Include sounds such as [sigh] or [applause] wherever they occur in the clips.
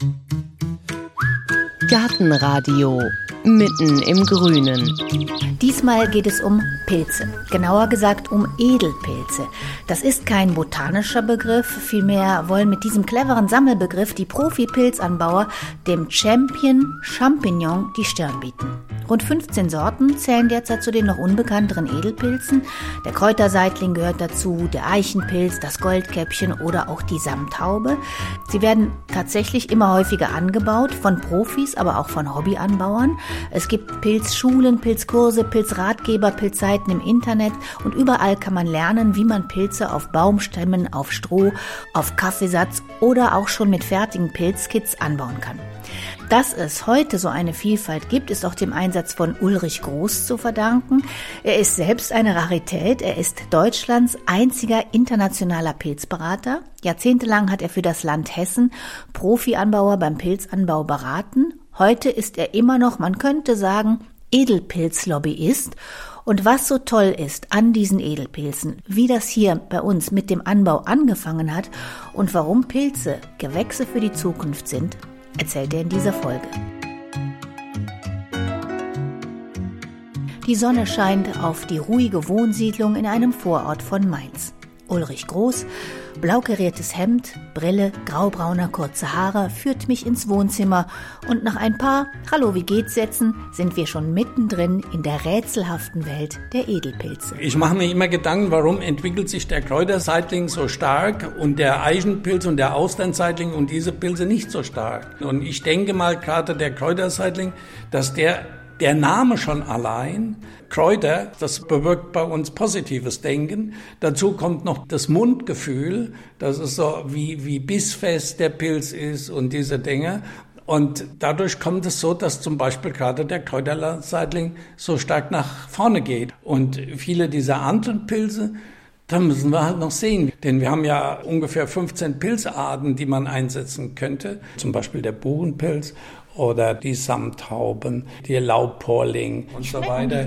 Mm-hmm. Gartenradio mitten im Grünen. Diesmal geht es um Pilze, genauer gesagt um Edelpilze. Das ist kein botanischer Begriff, vielmehr wollen mit diesem cleveren Sammelbegriff die Profi-Pilzanbauer dem Champion Champignon die Stirn bieten. Rund 15 Sorten zählen derzeit zu den noch unbekannteren Edelpilzen. Der Kräuterseitling gehört dazu, der Eichenpilz, das Goldkäppchen oder auch die Samthaube. Sie werden tatsächlich immer häufiger angebaut, von Profis, aber auch von Hobbyanbauern. Es gibt Pilzschulen, Pilzkurse, Pilzratgeber, Pilzseiten im Internet und überall kann man lernen, wie man Pilze auf Baumstämmen, auf Stroh, auf Kaffeesatz oder auch schon mit fertigen Pilzkits anbauen kann. Dass es heute so eine Vielfalt gibt, ist auch dem Einsatz von Ulrich Groß zu verdanken. Er ist selbst eine Rarität. Er ist Deutschlands einziger internationaler Pilzberater. Jahrzehntelang hat er für das Land Hessen Profianbauer beim Pilzanbau beraten. Heute ist er immer noch, man könnte sagen, Edelpilzlobbyist. Und was so toll ist an diesen Edelpilzen, wie das hier bei uns mit dem Anbau angefangen hat und warum Pilze Gewächse für die Zukunft sind, erzählt er in dieser Folge. Die Sonne scheint auf die ruhige Wohnsiedlung in einem Vorort von Mainz. Ulrich Groß, blau kariertes Hemd, Brille, graubrauner kurze Haare, führt mich ins Wohnzimmer und nach ein paar Hallo, wie geht's Sätzen sind wir schon mittendrin in der rätselhaften Welt der Edelpilze. Ich mache mir immer Gedanken, warum entwickelt sich der Kräuterseitling so stark und der Eichenpilz und der Austernseitling und diese Pilze nicht so stark. Und ich denke mal gerade der Kräuterseitling, dass der der Name schon allein, Kräuter, das bewirkt bei uns positives Denken. Dazu kommt noch das Mundgefühl, das ist so wie, wie bissfest der Pilz ist und diese Dinge. Und dadurch kommt es so, dass zum Beispiel gerade der Kräuterseitling so stark nach vorne geht. Und viele dieser anderen Pilze, da müssen wir halt noch sehen. Denn wir haben ja ungefähr 15 Pilzarten, die man einsetzen könnte. Zum Beispiel der Buchenpilz oder die Samthauben, die Laubporling und so weiter.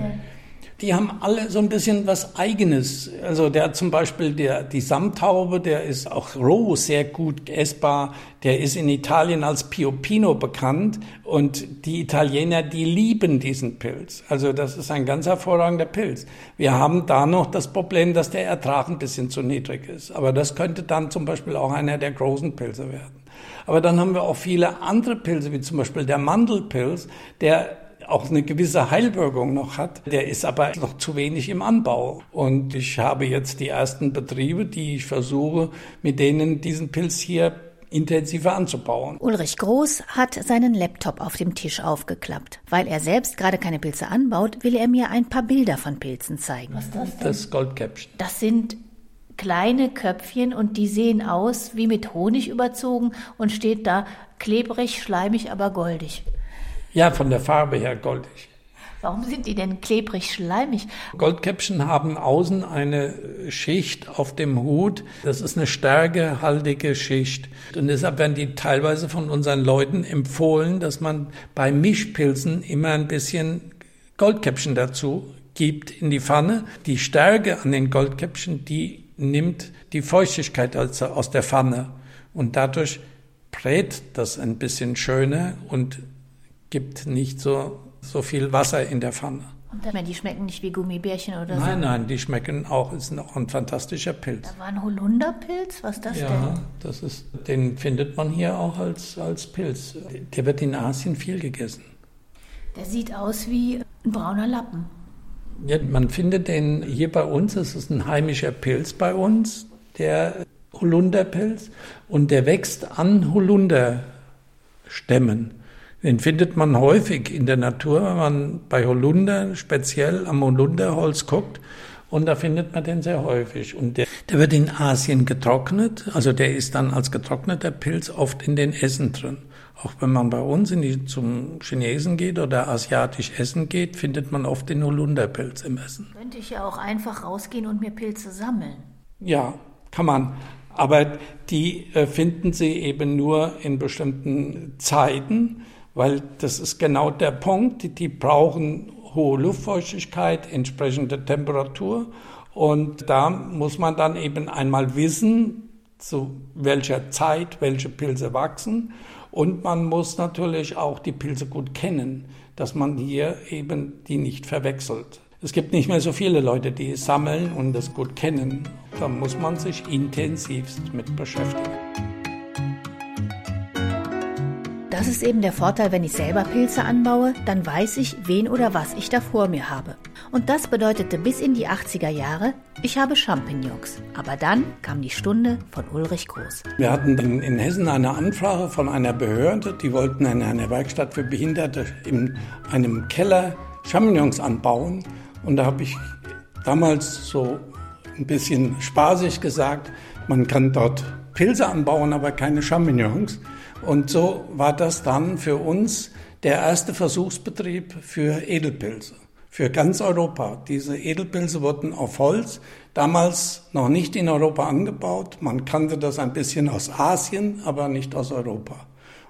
Die haben alle so ein bisschen was Eigenes. Also der zum Beispiel der, die Samthaube, der ist auch roh sehr gut essbar. Der ist in Italien als Piopino bekannt und die Italiener, die lieben diesen Pilz. Also das ist ein ganz hervorragender Pilz. Wir haben da noch das Problem, dass der Ertrag ein bisschen zu niedrig ist. Aber das könnte dann zum Beispiel auch einer der großen Pilze werden. Aber dann haben wir auch viele andere Pilze, wie zum Beispiel der Mandelpilz, der auch eine gewisse Heilwirkung noch hat. Der ist aber noch zu wenig im Anbau. Und ich habe jetzt die ersten Betriebe, die ich versuche, mit denen diesen Pilz hier intensiver anzubauen. Ulrich Groß hat seinen Laptop auf dem Tisch aufgeklappt. Weil er selbst gerade keine Pilze anbaut, will er mir ein paar Bilder von Pilzen zeigen. Was ist das denn? Das Goldkäppchen. Das sind kleine Köpfchen und die sehen aus wie mit Honig überzogen und steht da klebrig, schleimig, aber goldig. Ja, von der Farbe her goldig. Warum sind die denn klebrig, schleimig? Goldkäppchen haben außen eine Schicht auf dem Hut. Das ist eine stärkehaltige Schicht. Und deshalb werden die teilweise von unseren Leuten empfohlen, dass man bei Mischpilzen immer ein bisschen Goldkäppchen dazu gibt in die Pfanne. Die Stärke an den Goldkäppchen, die nimmt die Feuchtigkeit aus der Pfanne und dadurch brät das ein bisschen schöner und gibt nicht so, so viel Wasser in der Pfanne. Und die schmecken nicht wie Gummibärchen oder nein, so? Nein, nein, die schmecken auch, ist noch ein fantastischer Pilz. Da war ein Holunderpilz, was ist das ja, denn? Ja, das ist, den findet man hier auch als, als Pilz. Der wird in Asien viel gegessen. Der sieht aus wie ein brauner Lappen. Ja, man findet den hier bei uns, es ist ein heimischer Pilz bei uns, der Holunderpilz, und der wächst an Holunderstämmen. Den findet man häufig in der Natur, wenn man bei Holunder speziell am Holunderholz guckt. Und da findet man den sehr häufig. Und der, der wird in Asien getrocknet. Also der ist dann als getrockneter Pilz oft in den Essen drin. Auch wenn man bei uns in die, zum Chinesen geht oder asiatisch essen geht, findet man oft den Holunderpilz im Essen. Könnte ich ja auch einfach rausgehen und mir Pilze sammeln. Ja, kann man. Aber die äh, finden Sie eben nur in bestimmten Zeiten, weil das ist genau der Punkt. Die, die brauchen hohe Luftfeuchtigkeit, entsprechende Temperatur. Und da muss man dann eben einmal wissen, zu welcher Zeit welche Pilze wachsen. Und man muss natürlich auch die Pilze gut kennen, dass man hier eben die nicht verwechselt. Es gibt nicht mehr so viele Leute, die sammeln und das gut kennen. Da muss man sich intensivst mit beschäftigen. Das ist eben der Vorteil, wenn ich selber Pilze anbaue, dann weiß ich, wen oder was ich da vor mir habe. Und das bedeutete bis in die 80er Jahre, ich habe Champignons. Aber dann kam die Stunde von Ulrich Groß. Wir hatten in, in Hessen eine Anfrage von einer Behörde, die wollten in einer Werkstatt für Behinderte in einem Keller Champignons anbauen. Und da habe ich damals so ein bisschen spaßig gesagt, man kann dort Pilze anbauen, aber keine Champignons. Und so war das dann für uns der erste Versuchsbetrieb für Edelpilze, für ganz Europa. Diese Edelpilze wurden auf Holz, damals noch nicht in Europa angebaut. Man kannte das ein bisschen aus Asien, aber nicht aus Europa.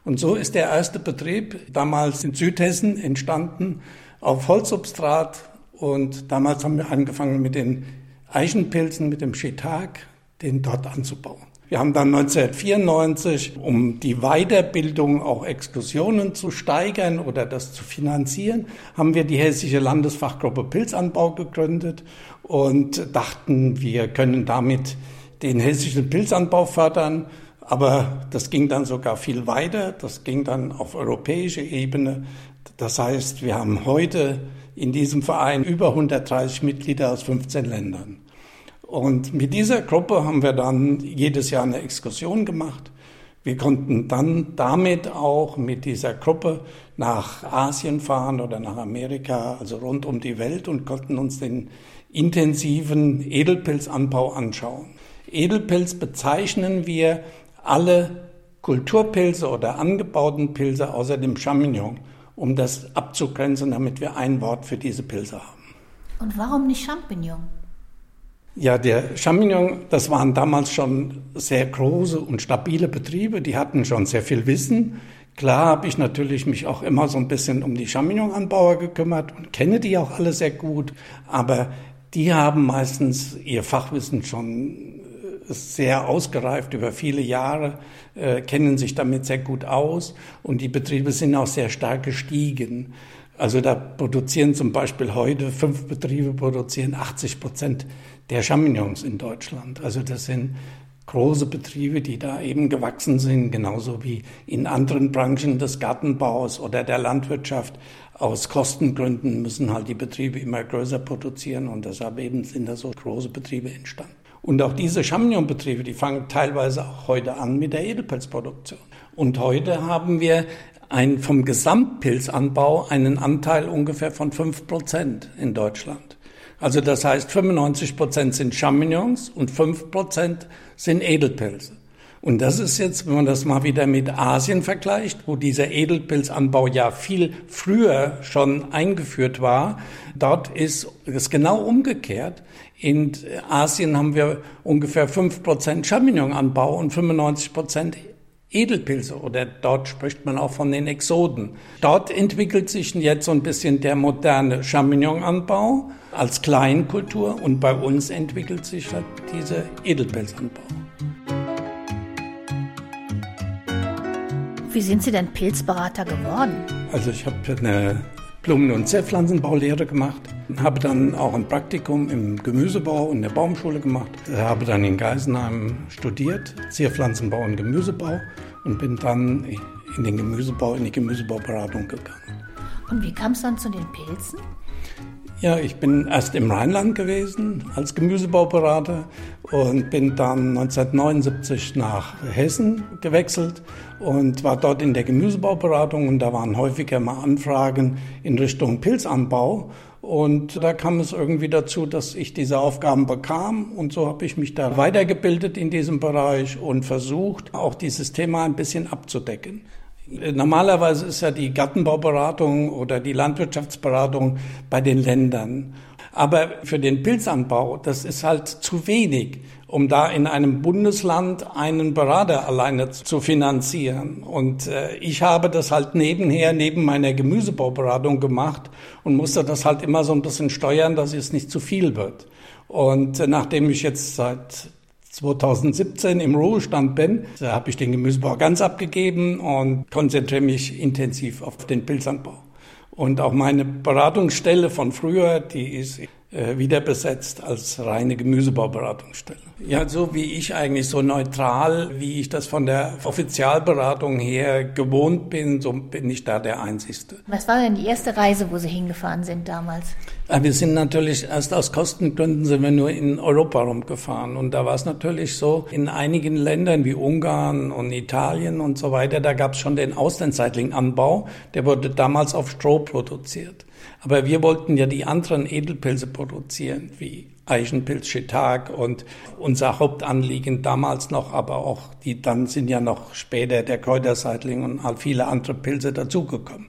Und so ist der erste Betrieb damals in Südhessen entstanden auf Holzsubstrat. Und damals haben wir angefangen mit den Eichenpilzen, mit dem Shiitake, den dort anzubauen. Wir haben dann 1994, um die Weiterbildung auch Exkursionen zu steigern oder das zu finanzieren, haben wir die Hessische Landesfachgruppe Pilzanbau gegründet und dachten, wir können damit den hessischen Pilzanbau fördern. Aber das ging dann sogar viel weiter. Das ging dann auf europäische Ebene. Das heißt, wir haben heute in diesem Verein über 130 Mitglieder aus 15 Ländern. Und mit dieser Gruppe haben wir dann jedes Jahr eine Exkursion gemacht. Wir konnten dann damit auch mit dieser Gruppe nach Asien fahren oder nach Amerika, also rund um die Welt und konnten uns den intensiven Edelpilzanbau anschauen. Edelpilz bezeichnen wir alle Kulturpilze oder angebauten Pilze außer dem Champignon, um das abzugrenzen, damit wir ein Wort für diese Pilze haben. Und warum nicht Champignon? Ja, der Champignon, das waren damals schon sehr große und stabile Betriebe, die hatten schon sehr viel Wissen. Klar habe ich natürlich mich auch immer so ein bisschen um die Champignonanbauer gekümmert und kenne die auch alle sehr gut, aber die haben meistens ihr Fachwissen schon äh, sehr ausgereift über viele Jahre, äh, kennen sich damit sehr gut aus und die Betriebe sind auch sehr stark gestiegen. Also da produzieren zum Beispiel heute fünf Betriebe produzieren 80 Prozent der Champignons in Deutschland. Also das sind große Betriebe, die da eben gewachsen sind, genauso wie in anderen Branchen des Gartenbaus oder der Landwirtschaft. Aus Kostengründen müssen halt die Betriebe immer größer produzieren und deshalb eben sind da so große Betriebe entstanden. Und auch diese Champignon-Betriebe, die fangen teilweise auch heute an mit der Edelpilzproduktion. Und heute haben wir ein, vom Gesamtpilzanbau einen Anteil ungefähr von fünf Prozent in Deutschland. Also das heißt, 95 Prozent sind Champignons und 5 Prozent sind Edelpilze. Und das ist jetzt, wenn man das mal wieder mit Asien vergleicht, wo dieser Edelpilzanbau ja viel früher schon eingeführt war, dort ist es genau umgekehrt. In Asien haben wir ungefähr 5 Prozent Champignonanbau und 95 Prozent Edelpilze oder dort spricht man auch von den Exoden. Dort entwickelt sich jetzt so ein bisschen der moderne Champignonanbau als Kleinkultur und bei uns entwickelt sich halt dieser Edelpilzanbau. Wie sind Sie denn Pilzberater geworden? Also ich habe eine Blumen- und Zierpflanzenbaulehre gemacht, habe dann auch ein Praktikum im Gemüsebau und der Baumschule gemacht, habe dann in Geisenheim studiert, Zierpflanzenbau und Gemüsebau und bin dann in den Gemüsebau, in die Gemüsebauberatung gegangen. Und wie kam es dann zu den Pilzen? Ja, ich bin erst im Rheinland gewesen als Gemüsebauberater und bin dann 1979 nach Hessen gewechselt und war dort in der Gemüsebauberatung und da waren häufiger mal Anfragen in Richtung Pilzanbau und da kam es irgendwie dazu, dass ich diese Aufgaben bekam und so habe ich mich da weitergebildet in diesem Bereich und versucht, auch dieses Thema ein bisschen abzudecken. Normalerweise ist ja die Gartenbauberatung oder die Landwirtschaftsberatung bei den Ländern. Aber für den Pilzanbau, das ist halt zu wenig, um da in einem Bundesland einen Berater alleine zu finanzieren. Und äh, ich habe das halt nebenher, neben meiner Gemüsebauberatung gemacht und musste das halt immer so ein bisschen steuern, dass es nicht zu viel wird. Und äh, nachdem ich jetzt seit 2017 im Ruhestand bin, da habe ich den Gemüsebau ganz abgegeben und konzentriere mich intensiv auf den Pilzanbau. Und auch meine Beratungsstelle von früher, die ist wieder besetzt als reine Gemüsebauberatungsstelle. Ja, so wie ich eigentlich so neutral, wie ich das von der Offizialberatung her gewohnt bin, so bin ich da der Einzige. Was war denn die erste Reise, wo Sie hingefahren sind damals? Wir sind natürlich erst aus Kostengründen sind wir nur in Europa rumgefahren. Und da war es natürlich so, in einigen Ländern wie Ungarn und Italien und so weiter, da gab es schon den Auslandseitlinganbau. Der wurde damals auf Stroh produziert. Aber wir wollten ja die anderen Edelpilze produzieren, wie Eichenpilz, Shiitake und unser Hauptanliegen damals noch, aber auch die, dann sind ja noch später der Kräuterseitling und viele andere Pilze dazugekommen.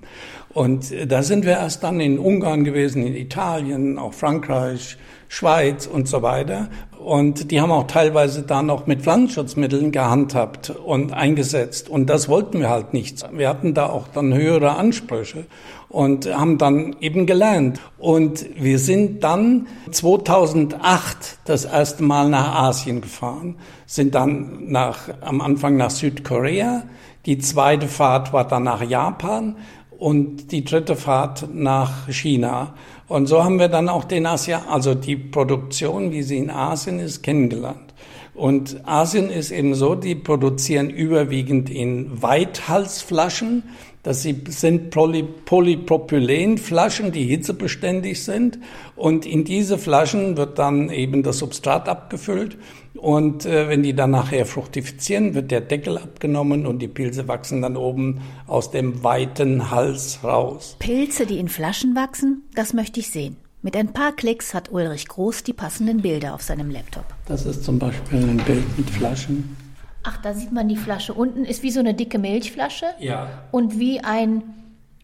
Und da sind wir erst dann in Ungarn gewesen, in Italien, auch Frankreich, Schweiz und so weiter. Und die haben auch teilweise da noch mit Pflanzenschutzmitteln gehandhabt und eingesetzt. Und das wollten wir halt nicht. Wir hatten da auch dann höhere Ansprüche und haben dann eben gelernt. Und wir sind dann 2008 das erste Mal nach Asien gefahren, sind dann nach, am Anfang nach Südkorea. Die zweite Fahrt war dann nach Japan und die dritte Fahrt nach China. Und so haben wir dann auch den Asia, also die Produktion, wie sie in Asien ist, kennengelernt. Und Asien ist eben so, die produzieren überwiegend in Weithalsflaschen. Das sind Poly Polypropylenflaschen, die hitzebeständig sind. Und in diese Flaschen wird dann eben das Substrat abgefüllt. Und äh, wenn die dann nachher fructifizieren, wird der Deckel abgenommen und die Pilze wachsen dann oben aus dem weiten Hals raus. Pilze, die in Flaschen wachsen, das möchte ich sehen. Mit ein paar Klicks hat Ulrich Groß die passenden Bilder auf seinem Laptop. Das ist zum Beispiel ein Bild mit Flaschen. Ach, da sieht man die Flasche. Unten ist wie so eine dicke Milchflasche. Ja. Und wie ein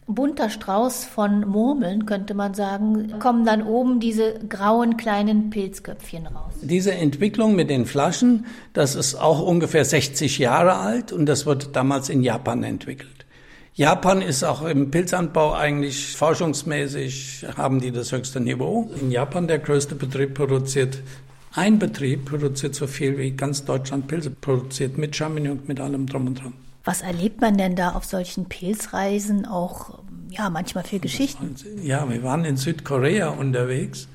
bunter Strauß von Murmeln, könnte man sagen, kommen dann oben diese grauen kleinen Pilzköpfchen raus. Diese Entwicklung mit den Flaschen, das ist auch ungefähr 60 Jahre alt und das wurde damals in Japan entwickelt. Japan ist auch im Pilzanbau eigentlich forschungsmäßig, haben die das höchste Niveau. In Japan der größte Betrieb produziert ein Betrieb produziert so viel wie ganz Deutschland Pilze produziert, mit Champignon, mit allem drum und dran. Was erlebt man denn da auf solchen Pilzreisen auch, ja, manchmal für Geschichten? Ja, wir waren in Südkorea unterwegs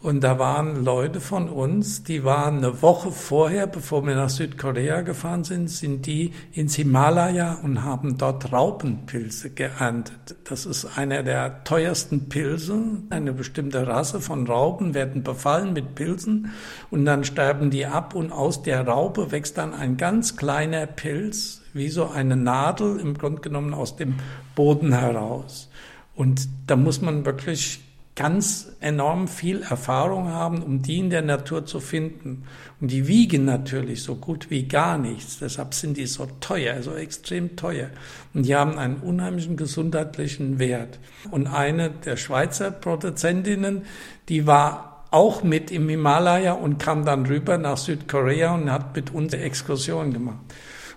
und da waren Leute von uns, die waren eine Woche vorher, bevor wir nach Südkorea gefahren sind, sind die ins Himalaya und haben dort Raupenpilze geerntet. Das ist einer der teuersten Pilze. Eine bestimmte Rasse von Raupen werden befallen mit Pilzen und dann sterben die ab und aus der Raupe wächst dann ein ganz kleiner Pilz, wie so eine Nadel im Grunde genommen aus dem Boden heraus. Und da muss man wirklich ganz enorm viel Erfahrung haben, um die in der Natur zu finden. Und die wiegen natürlich so gut wie gar nichts. Deshalb sind die so teuer, so extrem teuer. Und die haben einen unheimlichen gesundheitlichen Wert. Und eine der Schweizer Produzentinnen, die war auch mit im Himalaya und kam dann rüber nach Südkorea und hat mit uns Exkursion gemacht.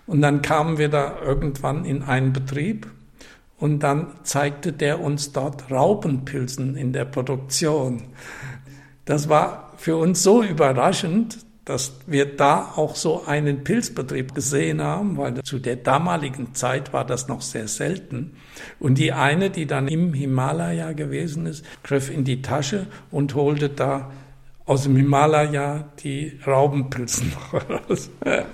Und dann kamen wir da irgendwann in einen Betrieb und dann zeigte der uns dort Raupenpilzen in der Produktion. Das war für uns so überraschend, dass wir da auch so einen Pilzbetrieb gesehen haben, weil zu der damaligen Zeit war das noch sehr selten. Und die eine, die dann im Himalaya gewesen ist, griff in die Tasche und holte da aus dem Himalaya die Raubenpilzen raus. [laughs] Hätte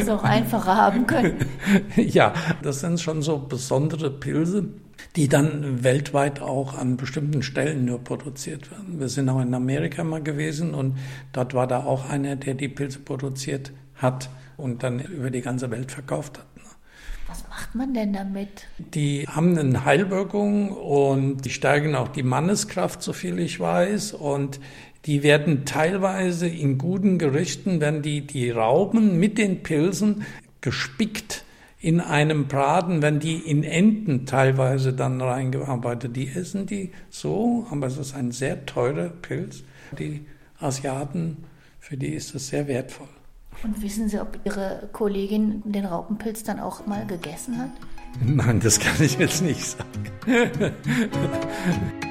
es auch einfacher haben können. [laughs] ja, das sind schon so besondere Pilze, die dann weltweit auch an bestimmten Stellen nur produziert werden. Wir sind auch in Amerika mal gewesen und dort war da auch einer, der die Pilze produziert hat und dann über die ganze Welt verkauft hat. Was macht man denn damit? Die haben eine Heilwirkung und die stärken auch die Manneskraft, so viel ich weiß. Und die werden teilweise in guten Gerichten, werden die, die Rauben mit den Pilzen gespickt in einem Braten, wenn die in Enten teilweise dann reingearbeitet. Die essen die so, aber es ist ein sehr teurer Pilz. Die Asiaten, für die ist es sehr wertvoll. Und wissen Sie, ob Ihre Kollegin den Raupenpilz dann auch mal gegessen hat? Nein, das kann ich jetzt nicht sagen. [laughs]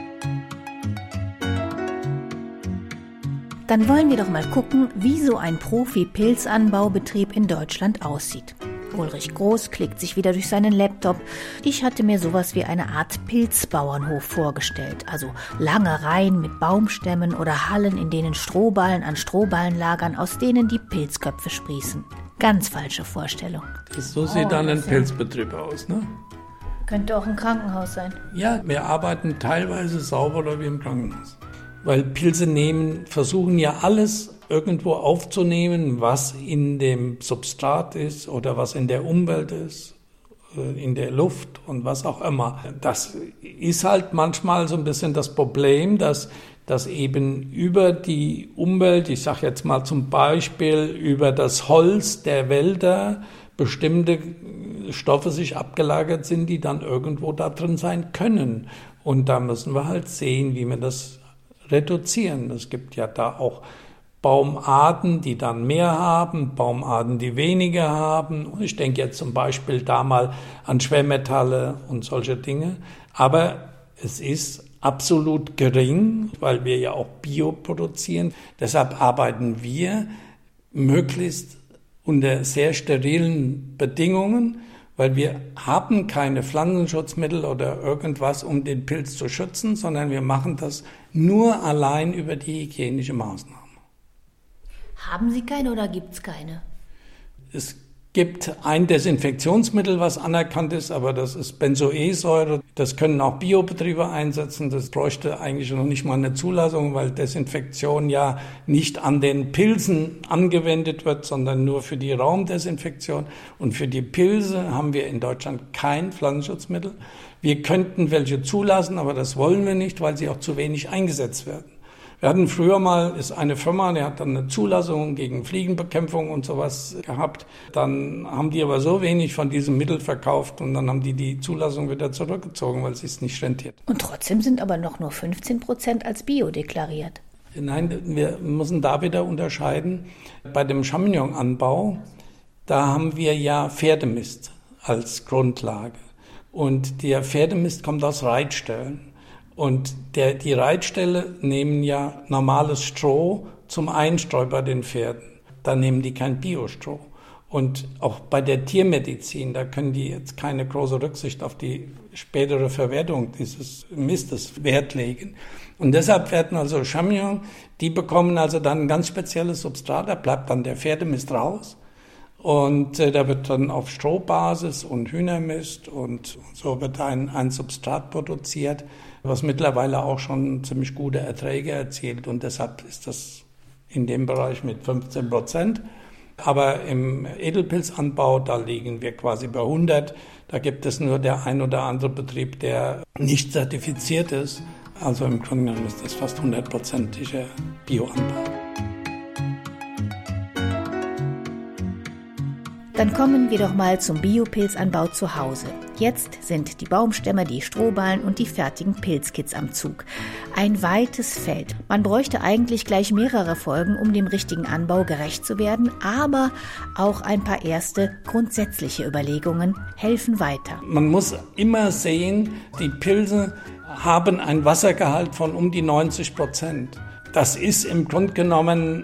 Dann wollen wir doch mal gucken, wie so ein Profi-Pilzanbaubetrieb in Deutschland aussieht. Ulrich Groß klickt sich wieder durch seinen Laptop. Ich hatte mir sowas wie eine Art Pilzbauernhof vorgestellt. Also lange Reihen mit Baumstämmen oder Hallen, in denen Strohballen an Strohballen lagern, aus denen die Pilzköpfe sprießen. Ganz falsche Vorstellung. Das, so sieht oh, dann ein Pilzbetrieb aus, ne? Könnte auch ein Krankenhaus sein. Ja, wir arbeiten teilweise sauberer wie im Krankenhaus. Weil Pilze nehmen, versuchen ja alles irgendwo aufzunehmen, was in dem Substrat ist oder was in der Umwelt ist, äh, in der Luft und was auch immer. Das ist halt manchmal so ein bisschen das Problem, dass, dass eben über die Umwelt, ich sage jetzt mal zum Beispiel über das Holz der Wälder, bestimmte Stoffe sich abgelagert sind, die dann irgendwo da drin sein können. Und da müssen wir halt sehen, wie wir das reduzieren. Es gibt ja da auch Baumarten, die dann mehr haben, Baumarten, die weniger haben. Ich denke jetzt zum Beispiel da mal an Schwermetalle und solche Dinge. Aber es ist absolut gering, weil wir ja auch Bio produzieren. Deshalb arbeiten wir möglichst unter sehr sterilen Bedingungen, weil wir haben keine Pflanzenschutzmittel oder irgendwas, um den Pilz zu schützen, sondern wir machen das nur allein über die hygienische Maßnahme. Haben Sie keine oder gibt es keine? Es gibt ein Desinfektionsmittel, was anerkannt ist, aber das ist Benzoesäure. Das können auch Biobetriebe einsetzen. Das bräuchte eigentlich noch nicht mal eine Zulassung, weil Desinfektion ja nicht an den Pilzen angewendet wird, sondern nur für die Raumdesinfektion. Und für die Pilze haben wir in Deutschland kein Pflanzenschutzmittel. Wir könnten welche zulassen, aber das wollen wir nicht, weil sie auch zu wenig eingesetzt werden. Wir hatten früher mal, ist eine Firma, die hat dann eine Zulassung gegen Fliegenbekämpfung und sowas gehabt. Dann haben die aber so wenig von diesem Mittel verkauft und dann haben die die Zulassung wieder zurückgezogen, weil sie es nicht rentiert. Und trotzdem sind aber noch nur 15 Prozent als Bio deklariert. Nein, wir müssen da wieder unterscheiden. Bei dem Champignon-Anbau, da haben wir ja Pferdemist als Grundlage. Und der Pferdemist kommt aus Reitstellen. Und der, die Reitställe nehmen ja normales Stroh zum Einstreu bei den Pferden. Da nehmen die kein Biostroh. Und auch bei der Tiermedizin, da können die jetzt keine große Rücksicht auf die spätere Verwertung dieses Mistes Wert legen. Und deshalb werden also Champignon, die bekommen also dann ein ganz spezielles Substrat, da bleibt dann der Pferdemist raus. Und äh, da wird dann auf Strohbasis und Hühnermist und so wird ein, ein Substrat produziert was mittlerweile auch schon ziemlich gute Erträge erzielt. Und deshalb ist das in dem Bereich mit 15 Prozent. Aber im Edelpilzanbau, da liegen wir quasi bei 100. Da gibt es nur der ein oder andere Betrieb, der nicht zertifiziert ist. Also im Grunde genommen ist das fast hundertprozentiger Bioanbau. Dann kommen wir doch mal zum Biopilzanbau zu Hause. Jetzt sind die Baumstämme, die Strohballen und die fertigen Pilzkits am Zug. Ein weites Feld. Man bräuchte eigentlich gleich mehrere Folgen, um dem richtigen Anbau gerecht zu werden, aber auch ein paar erste grundsätzliche Überlegungen helfen weiter. Man muss immer sehen, die Pilze haben ein Wassergehalt von um die 90 Prozent. Das ist im Grunde genommen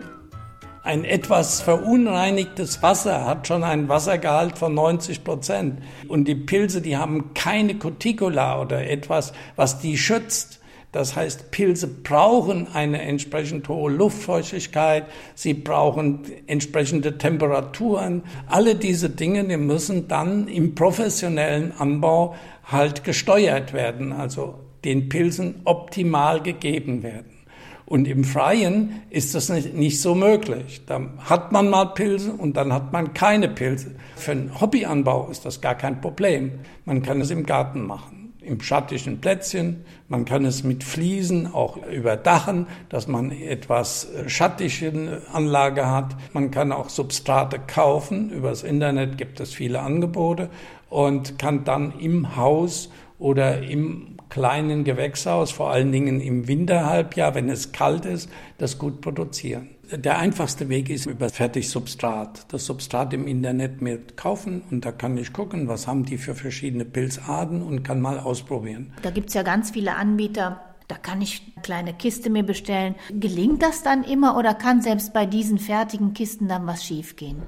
ein etwas verunreinigtes Wasser hat schon einen Wassergehalt von 90 Prozent. Und die Pilze, die haben keine Cuticula oder etwas, was die schützt. Das heißt, Pilze brauchen eine entsprechend hohe Luftfeuchtigkeit, sie brauchen entsprechende Temperaturen. Alle diese Dinge, die müssen dann im professionellen Anbau halt gesteuert werden, also den Pilzen optimal gegeben werden. Und im Freien ist das nicht, nicht so möglich. Da hat man mal Pilze und dann hat man keine Pilze. Für einen Hobbyanbau ist das gar kein Problem. Man kann es im Garten machen, im schattigen Plätzchen. Man kann es mit Fliesen auch überdachen, dass man etwas äh, schattige Anlage hat. Man kann auch Substrate kaufen. Übers Internet gibt es viele Angebote und kann dann im Haus oder im kleinen Gewächshaus, vor allen Dingen im Winterhalbjahr, wenn es kalt ist, das gut produzieren. Der einfachste Weg ist über Fertigsubstrat. Das Substrat im Internet mir kaufen und da kann ich gucken, was haben die für verschiedene Pilzarten und kann mal ausprobieren. Da gibt es ja ganz viele Anbieter, Da kann ich eine kleine Kiste mir bestellen. Gelingt das dann immer oder kann selbst bei diesen fertigen Kisten dann was schiefgehen?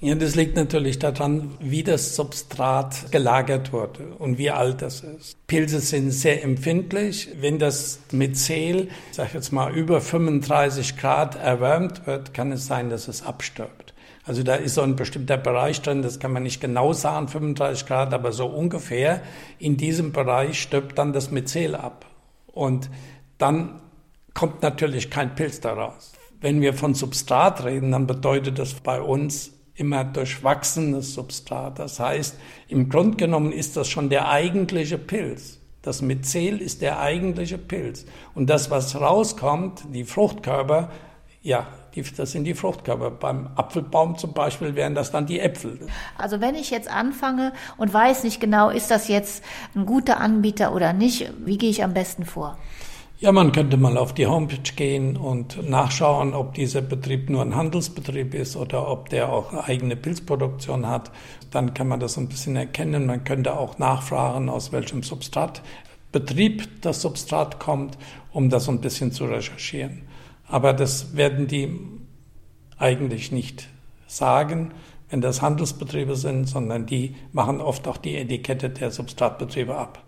Ja, das liegt natürlich daran, wie das Substrat gelagert wurde und wie alt das ist. Pilze sind sehr empfindlich. Wenn das Myzel, ich sage jetzt mal, über 35 Grad erwärmt wird, kann es sein, dass es abstirbt. Also da ist so ein bestimmter Bereich drin, das kann man nicht genau sagen, 35 Grad, aber so ungefähr. In diesem Bereich stirbt dann das Myzel ab. Und dann kommt natürlich kein Pilz daraus. Wenn wir von Substrat reden, dann bedeutet das bei uns immer durchwachsenes Substrat. Das heißt, im Grunde genommen ist das schon der eigentliche Pilz. Das Myzel ist der eigentliche Pilz. Und das, was rauskommt, die Fruchtkörper, ja, die, das sind die Fruchtkörper. Beim Apfelbaum zum Beispiel wären das dann die Äpfel. Also wenn ich jetzt anfange und weiß nicht genau, ist das jetzt ein guter Anbieter oder nicht, wie gehe ich am besten vor? Ja, man könnte mal auf die Homepage gehen und nachschauen, ob dieser Betrieb nur ein Handelsbetrieb ist oder ob der auch eigene Pilzproduktion hat. Dann kann man das ein bisschen erkennen. Man könnte auch nachfragen, aus welchem Substratbetrieb das Substrat kommt, um das ein bisschen zu recherchieren. Aber das werden die eigentlich nicht sagen, wenn das Handelsbetriebe sind, sondern die machen oft auch die Etikette der Substratbetriebe ab.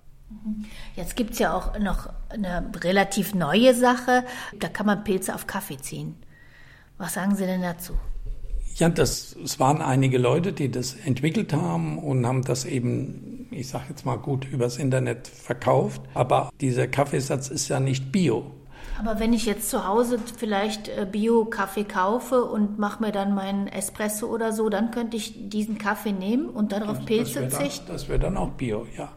Jetzt gibt es ja auch noch eine relativ neue Sache. Da kann man Pilze auf Kaffee ziehen. Was sagen Sie denn dazu? Ja, das, es waren einige Leute, die das entwickelt haben und haben das eben, ich sage jetzt mal gut, übers Internet verkauft. Aber dieser Kaffeesatz ist ja nicht bio. Aber wenn ich jetzt zu Hause vielleicht äh, Bio-Kaffee kaufe und mache mir dann meinen Espresso oder so, dann könnte ich diesen Kaffee nehmen und darauf Pilze das züchten? Das wäre dann auch Bio, ja.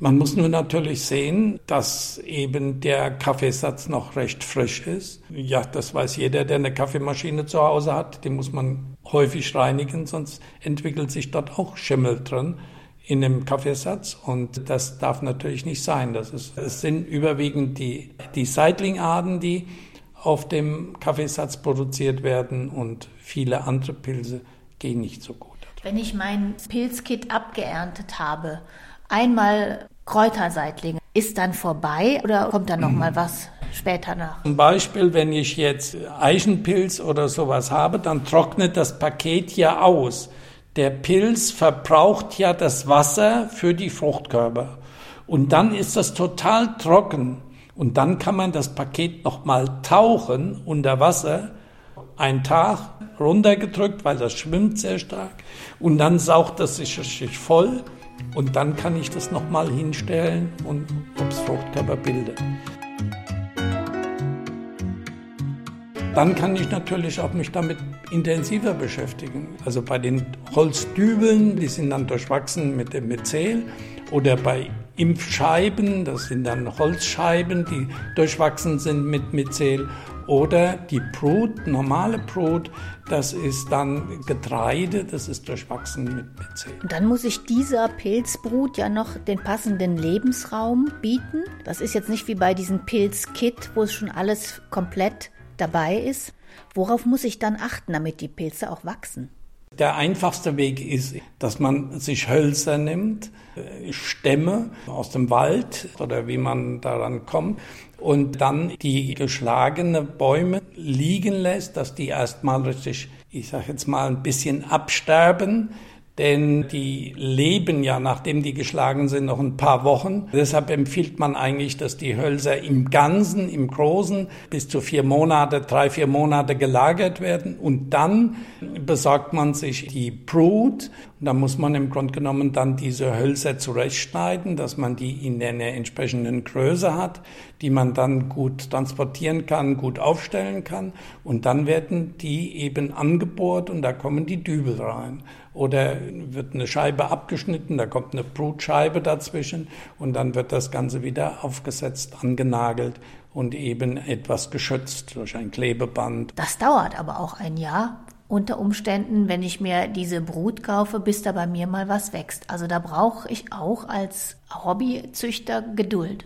Man muss nur natürlich sehen, dass eben der Kaffeesatz noch recht frisch ist. Ja, das weiß jeder, der eine Kaffeemaschine zu Hause hat. Die muss man häufig reinigen, sonst entwickelt sich dort auch Schimmel drin in dem Kaffeesatz. Und das darf natürlich nicht sein. Das ist, es sind überwiegend die, die Seitlingarten, die auf dem Kaffeesatz produziert werden und viele andere Pilze gehen nicht so gut. Wenn ich mein Pilzkit abgeerntet habe, einmal Kräuterseitlinge. Ist dann vorbei oder kommt dann noch mal was später nach? Zum Beispiel, wenn ich jetzt Eichenpilz oder sowas habe, dann trocknet das Paket ja aus. Der Pilz verbraucht ja das Wasser für die Fruchtkörper. Und dann ist das total trocken. Und dann kann man das Paket noch mal tauchen unter Wasser, einen Tag runtergedrückt, weil das schwimmt sehr stark. Und dann saugt das sich richtig voll. Und dann kann ich das nochmal hinstellen und das Fruchtkörper bilden. Dann kann ich natürlich auch mich damit intensiver beschäftigen. Also bei den Holzdübeln, die sind dann durchwachsen mit dem Myzel. Oder bei Impfscheiben, das sind dann Holzscheiben, die durchwachsen sind mit Myzel. Oder die Brut, normale Brut, das ist dann Getreide, das ist durchwachsen mit Myzel. Und dann muss ich dieser Pilzbrut ja noch den passenden Lebensraum bieten. Das ist jetzt nicht wie bei diesem Pilzkit, wo es schon alles komplett dabei ist. Worauf muss ich dann achten, damit die Pilze auch wachsen? Der einfachste Weg ist, dass man sich Hölzer nimmt, äh, Stämme aus dem Wald oder wie man daran kommt und dann die geschlagene Bäume liegen lässt, dass die erstmal richtig, ich sage jetzt mal, ein bisschen absterben denn die leben ja, nachdem die geschlagen sind, noch ein paar Wochen. Deshalb empfiehlt man eigentlich, dass die Hölzer im Ganzen, im Großen, bis zu vier Monate, drei, vier Monate gelagert werden und dann besorgt man sich die Brut. Und da muss man im Grunde genommen dann diese Hölzer zurechtschneiden, dass man die in einer entsprechenden Größe hat, die man dann gut transportieren kann, gut aufstellen kann. Und dann werden die eben angebohrt und da kommen die Dübel rein oder wird eine Scheibe abgeschnitten, da kommt eine Brutscheibe dazwischen und dann wird das Ganze wieder aufgesetzt, angenagelt und eben etwas geschützt durch ein Klebeband. Das dauert aber auch ein Jahr unter Umständen, wenn ich mir diese Brut kaufe, bis da bei mir mal was wächst. Also da brauche ich auch als Hobbyzüchter Geduld.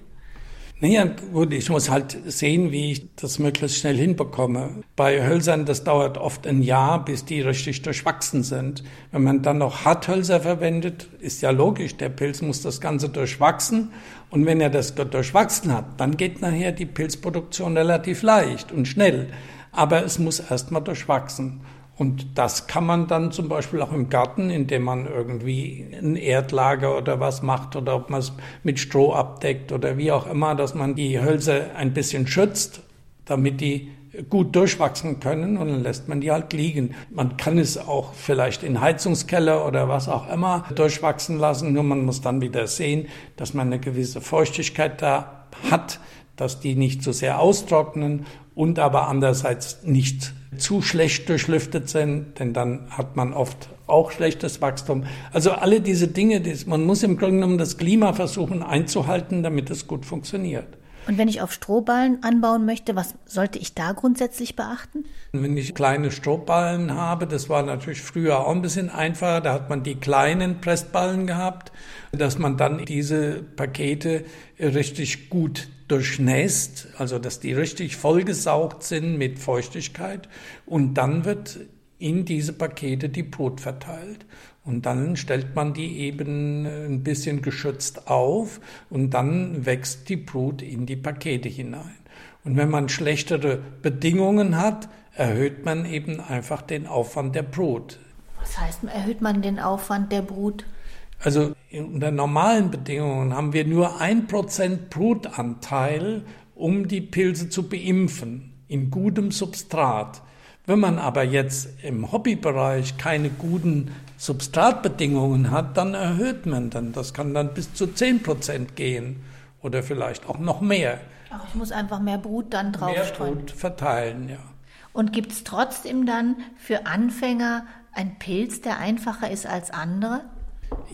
Naja, gut, ich muss halt sehen, wie ich das möglichst schnell hinbekomme. Bei Hölzern, das dauert oft ein Jahr, bis die richtig durchwachsen sind. Wenn man dann noch Harthölzer verwendet, ist ja logisch, der Pilz muss das Ganze durchwachsen. Und wenn er das durchwachsen hat, dann geht nachher die Pilzproduktion relativ leicht und schnell. Aber es muss erstmal durchwachsen. Und das kann man dann zum Beispiel auch im Garten, indem man irgendwie ein Erdlager oder was macht oder ob man es mit Stroh abdeckt oder wie auch immer, dass man die Hölzer ein bisschen schützt, damit die gut durchwachsen können und dann lässt man die halt liegen. Man kann es auch vielleicht in Heizungskeller oder was auch immer durchwachsen lassen, nur man muss dann wieder sehen, dass man eine gewisse Feuchtigkeit da hat, dass die nicht zu so sehr austrocknen und aber andererseits nicht zu schlecht durchlüftet sind, denn dann hat man oft auch schlechtes Wachstum. Also alle diese Dinge, man muss im Grunde genommen das Klima versuchen einzuhalten, damit es gut funktioniert. Und wenn ich auf Strohballen anbauen möchte, was sollte ich da grundsätzlich beachten? Wenn ich kleine Strohballen habe, das war natürlich früher auch ein bisschen einfacher, da hat man die kleinen Pressballen gehabt, dass man dann diese Pakete richtig gut durchnässt, also dass die richtig vollgesaugt sind mit Feuchtigkeit und dann wird in diese Pakete die Brut verteilt. Und dann stellt man die eben ein bisschen geschützt auf und dann wächst die Brut in die Pakete hinein. Und wenn man schlechtere Bedingungen hat, erhöht man eben einfach den Aufwand der Brut. Was heißt, erhöht man den Aufwand der Brut? Also unter normalen Bedingungen haben wir nur ein Prozent Brutanteil, um die Pilze zu beimpfen, in gutem Substrat. Wenn man aber jetzt im Hobbybereich keine guten Substratbedingungen hat, dann erhöht man dann. Das kann dann bis zu 10 Prozent gehen oder vielleicht auch noch mehr. Ach, ich muss einfach mehr Brut dann draufstreuen. Mehr Brut verteilen, ja. Und gibt es trotzdem dann für Anfänger einen Pilz, der einfacher ist als andere?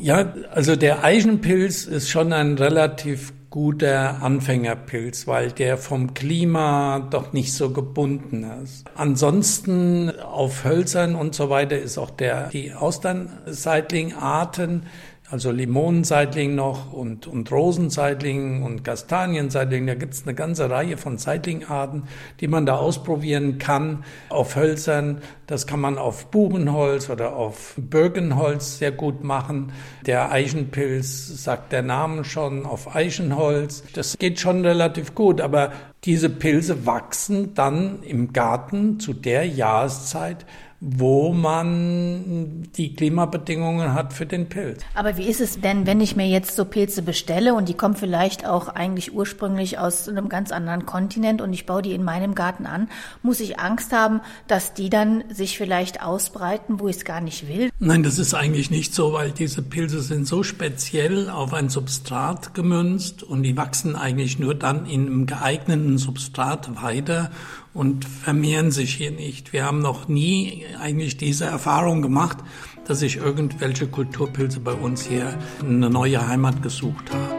Ja, also der Eichenpilz ist schon ein relativ guter Anfängerpilz, weil der vom Klima doch nicht so gebunden ist. Ansonsten auf Hölzern und so weiter ist auch der, die Austernseitlingarten also Limonenseitling noch und, und Rosenseitling und Kastanienseitling. Da gibt's eine ganze Reihe von Seitlingarten, die man da ausprobieren kann auf Hölzern. Das kann man auf Buchenholz oder auf Birkenholz sehr gut machen. Der Eichenpilz sagt der Name schon auf Eichenholz. Das geht schon relativ gut, aber diese Pilze wachsen dann im Garten zu der Jahreszeit, wo man die Klimabedingungen hat für den Pilz. Aber wie ist es denn, wenn ich mir jetzt so Pilze bestelle und die kommen vielleicht auch eigentlich ursprünglich aus einem ganz anderen Kontinent und ich baue die in meinem Garten an, muss ich Angst haben, dass die dann sich vielleicht ausbreiten, wo ich es gar nicht will? Nein, das ist eigentlich nicht so, weil diese Pilze sind so speziell auf ein Substrat gemünzt und die wachsen eigentlich nur dann in einem geeigneten Substrat weiter und vermehren sich hier nicht. Wir haben noch nie eigentlich diese Erfahrung gemacht, dass sich irgendwelche Kulturpilze bei uns hier eine neue Heimat gesucht haben.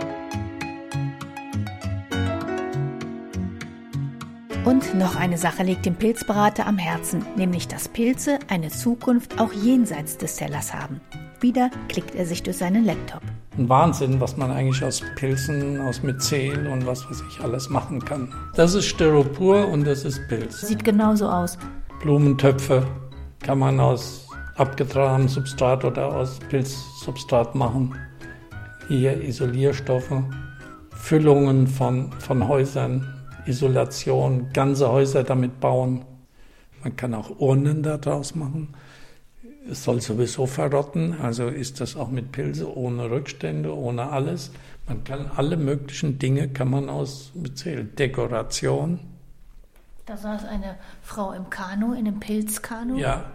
Und noch eine Sache liegt dem Pilzberater am Herzen, nämlich dass Pilze eine Zukunft auch jenseits des Sellers haben. Wieder klickt er sich durch seinen Laptop ein Wahnsinn, was man eigentlich aus Pilzen, aus Myzel und was weiß ich alles machen kann. Das ist Styropor und das ist Pilz. Sieht genauso aus. Blumentöpfe kann man aus abgetragenem Substrat oder aus Pilzsubstrat machen. Hier Isolierstoffe, Füllungen von, von Häusern, Isolation, ganze Häuser damit bauen. Man kann auch Urnen daraus machen es soll sowieso verrotten, also ist das auch mit Pilze ohne Rückstände, ohne alles. Man kann alle möglichen Dinge kann man aus. Dekoration. Da saß eine Frau im Kanu, in einem Pilzkanu. Ja.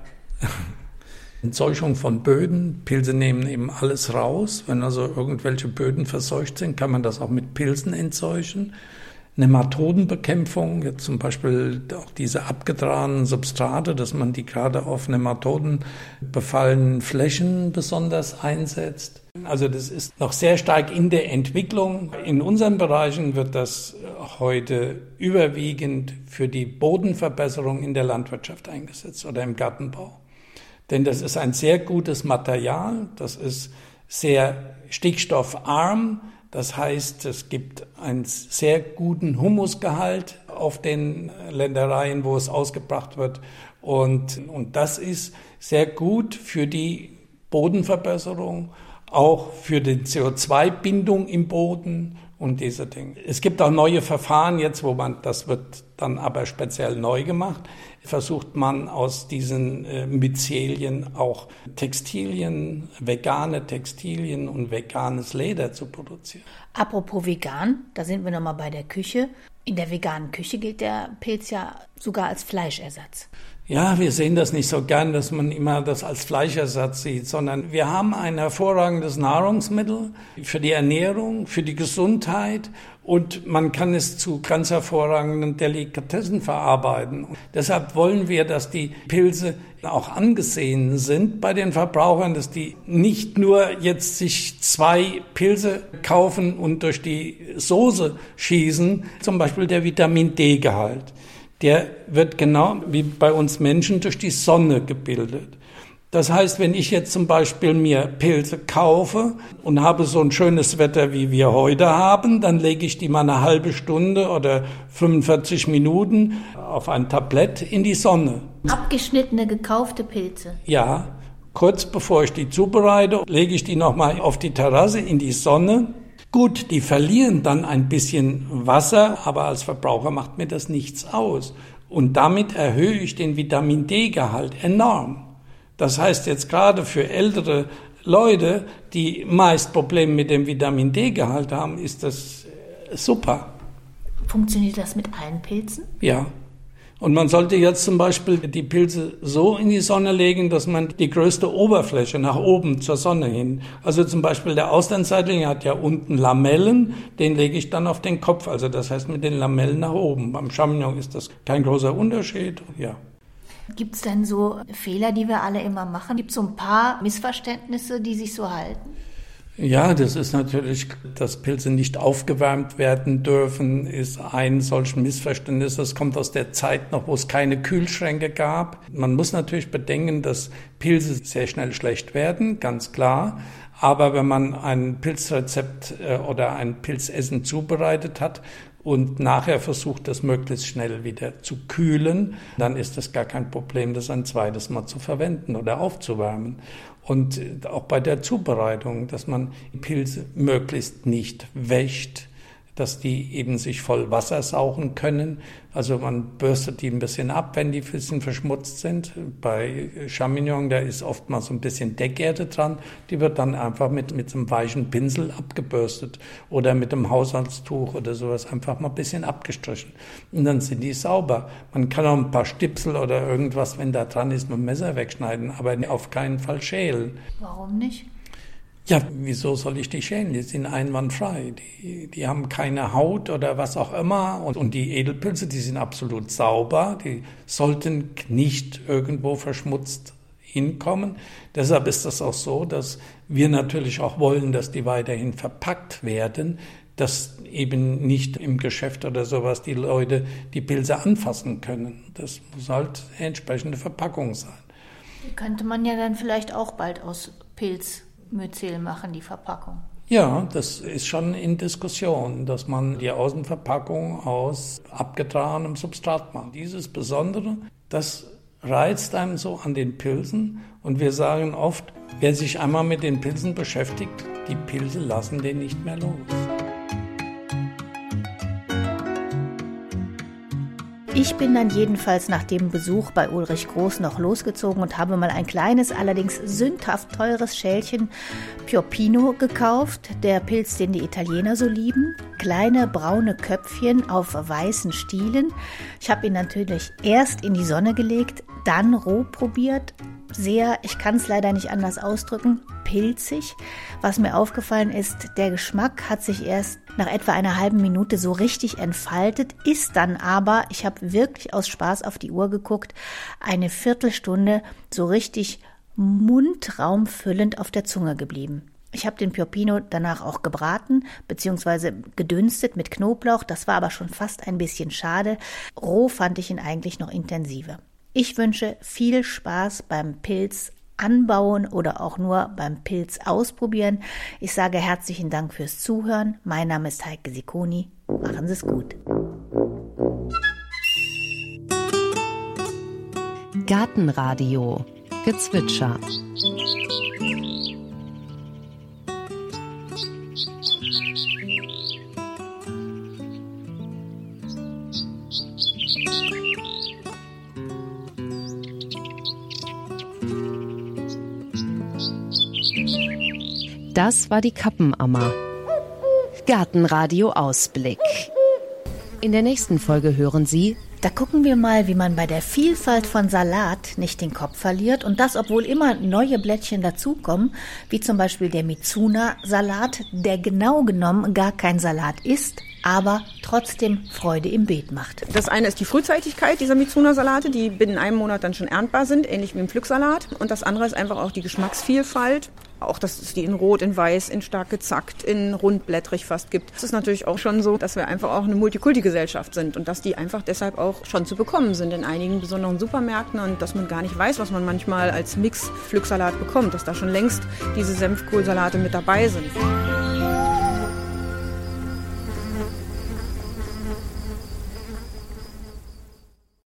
[laughs] Entzeugung von Böden. Pilze nehmen eben alles raus. Wenn also irgendwelche Böden verseucht sind, kann man das auch mit Pilzen entseuchen. Nematodenbekämpfung, jetzt zum Beispiel auch diese abgetragenen Substrate, dass man die gerade auf Nematoden befallenen Flächen besonders einsetzt. Also das ist noch sehr stark in der Entwicklung. In unseren Bereichen wird das heute überwiegend für die Bodenverbesserung in der Landwirtschaft eingesetzt oder im Gartenbau. Denn das ist ein sehr gutes Material, das ist sehr stickstoffarm, Das heißt, es gibt einen sehr guten Humusgehalt auf den Ländereien, wo es ausgebracht wird. Und, und das ist sehr gut für die Bodenverbesserung, auch für die CO2-Bindung im Boden und diese Dinge. Es gibt auch neue Verfahren jetzt, wo man, das wird dann aber speziell neu gemacht, versucht man aus diesen äh, Myzelien auch Textilien, vegane Textilien und veganes Leder zu produzieren. Apropos vegan, da sind wir nochmal bei der Küche. In der veganen Küche gilt der Pilz ja sogar als Fleischersatz. Ja, wir sehen das nicht so gern, dass man immer das als Fleischersatz sieht, sondern wir haben ein hervorragendes Nahrungsmittel für die Ernährung, für die Gesundheit und man kann es zu ganz hervorragenden Delikatessen verarbeiten. Und deshalb wollen wir, dass die Pilze auch angesehen sind bei den Verbrauchern, dass die nicht nur jetzt sich zwei Pilze kaufen und durch die Soße schießen, zum Beispiel der Vitamin D-Gehalt der wird genau wie bei uns Menschen durch die Sonne gebildet. Das heißt, wenn ich jetzt zum Beispiel mir Pilze kaufe und habe so ein schönes Wetter, wie wir heute haben, dann lege ich die mal eine halbe Stunde oder 45 Minuten auf ein Tablett in die Sonne. Abgeschnittene, gekaufte Pilze. Ja, kurz bevor ich die zubereite, lege ich die nochmal auf die Terrasse in die Sonne Gut, die verlieren dann ein bisschen Wasser, aber als Verbraucher macht mir das nichts aus. Und damit erhöhe ich den Vitamin D-Gehalt enorm. Das heißt jetzt gerade für ältere Leute, die meist Probleme mit dem Vitamin D-Gehalt haben, ist das super. Funktioniert das mit allen Pilzen? Ja. Und man sollte jetzt zum Beispiel die Pilze so in die Sonne legen, dass man die größte Oberfläche nach oben zur Sonne hin. Also zum Beispiel der Austernseitling hat ja unten Lamellen, den lege ich dann auf den Kopf. Also das heißt mit den Lamellen nach oben. Beim Champignon ist das kein großer Unterschied. Ja. Gibt es denn so Fehler, die wir alle immer machen? Gibt es so ein paar Missverständnisse, die sich so halten? Ja, das ist natürlich, dass Pilze nicht aufgewärmt werden dürfen, ist ein solch Missverständnis. Das kommt aus der Zeit noch, wo es keine Kühlschränke gab. Man muss natürlich bedenken, dass Pilze sehr schnell schlecht werden, ganz klar. Aber wenn man ein Pilzrezept äh, oder ein Pilzessen zubereitet hat und nachher versucht, das möglichst schnell wieder zu kühlen, dann ist das gar kein Problem, das ein zweites Mal zu verwenden oder aufzuwärmen. Und auch bei der Zubereitung, dass man Pilze möglichst nicht wäscht, dass die eben sich voll Wasser saugen können. Also man bürstet die ein bisschen ab, wenn die ein bisschen verschmutzt sind. Bei Champignon, da ist oft mal so ein bisschen Deckerde dran. Die wird dann einfach mit, mit so einem weichen Pinsel abgebürstet oder mit einem Haushaltstuch oder sowas einfach mal ein bisschen abgestrichen. Und dann sind die sauber. Man kann auch ein paar Stipsel oder irgendwas, wenn da dran ist, mit dem Messer wegschneiden, aber auf keinen Fall schälen. Warum nicht? Ja, wieso soll ich die schälen? Die sind einwandfrei. Die, die haben keine Haut oder was auch immer. Und, und die Edelpilze, die sind absolut sauber. Die sollten nicht irgendwo verschmutzt hinkommen. Deshalb ist das auch so, dass wir natürlich auch wollen, dass die weiterhin verpackt werden, dass eben nicht im Geschäft oder sowas die Leute die Pilze anfassen können. Das muss halt entsprechende Verpackung sein. Könnte man ja dann vielleicht auch bald aus Pilz Myzel machen, die Verpackung. Ja, das ist schon in Diskussion, dass man die Außenverpackung aus abgetragenem Substrat macht. Dieses Besondere, das reizt einem so an den Pilzen und wir sagen oft, wer sich einmal mit den Pilzen beschäftigt, die Pilze lassen den nicht mehr los. Ich bin dann jedenfalls nach dem Besuch bei Ulrich Groß noch losgezogen und habe mal ein kleines, allerdings sündhaft teures Schälchen Pioppino gekauft, der Pilz, den die Italiener so lieben. Kleine braune Köpfchen auf weißen Stielen. Ich habe ihn natürlich erst in die Sonne gelegt, dann roh probiert. Sehr, ich kann es leider nicht anders ausdrücken, pilzig. Was mir aufgefallen ist, der Geschmack hat sich erst nach etwa einer halben Minute so richtig entfaltet, ist dann aber, ich habe wirklich aus Spaß auf die Uhr geguckt, eine Viertelstunde so richtig mundraumfüllend auf der Zunge geblieben. Ich habe den Pioppino danach auch gebraten bzw. gedünstet mit Knoblauch, das war aber schon fast ein bisschen schade. Roh fand ich ihn eigentlich noch intensiver. Ich wünsche viel Spaß beim Pilz anbauen oder auch nur beim Pilz ausprobieren. Ich sage herzlichen Dank fürs Zuhören. Mein Name ist Heike Sikoni. Machen Sie es gut. Gartenradio Gezwitscher Das war die Kappenammer. Gartenradio Ausblick. In der nächsten Folge hören Sie da gucken wir mal, wie man bei der Vielfalt von Salat nicht den Kopf verliert und das, obwohl immer neue Blättchen dazukommen, wie zum Beispiel der Mizuna-Salat, der genau genommen gar kein Salat ist, aber trotzdem Freude im Beet macht. Das eine ist die Frühzeitigkeit dieser Mizuna-Salate, die binnen einem Monat dann schon erntbar sind, ähnlich wie im Pflücksalat. Und das andere ist einfach auch die Geschmacksvielfalt auch, dass es die in Rot, in Weiß, in stark gezackt, in rundblättrig fast gibt. Es ist natürlich auch schon so, dass wir einfach auch eine Multikulti-Gesellschaft sind und dass die einfach deshalb auch schon zu bekommen sind in einigen besonderen Supermärkten und dass man gar nicht weiß, was man manchmal als Mix-Pflücksalat bekommt, dass da schon längst diese Senfkohlsalate mit dabei sind.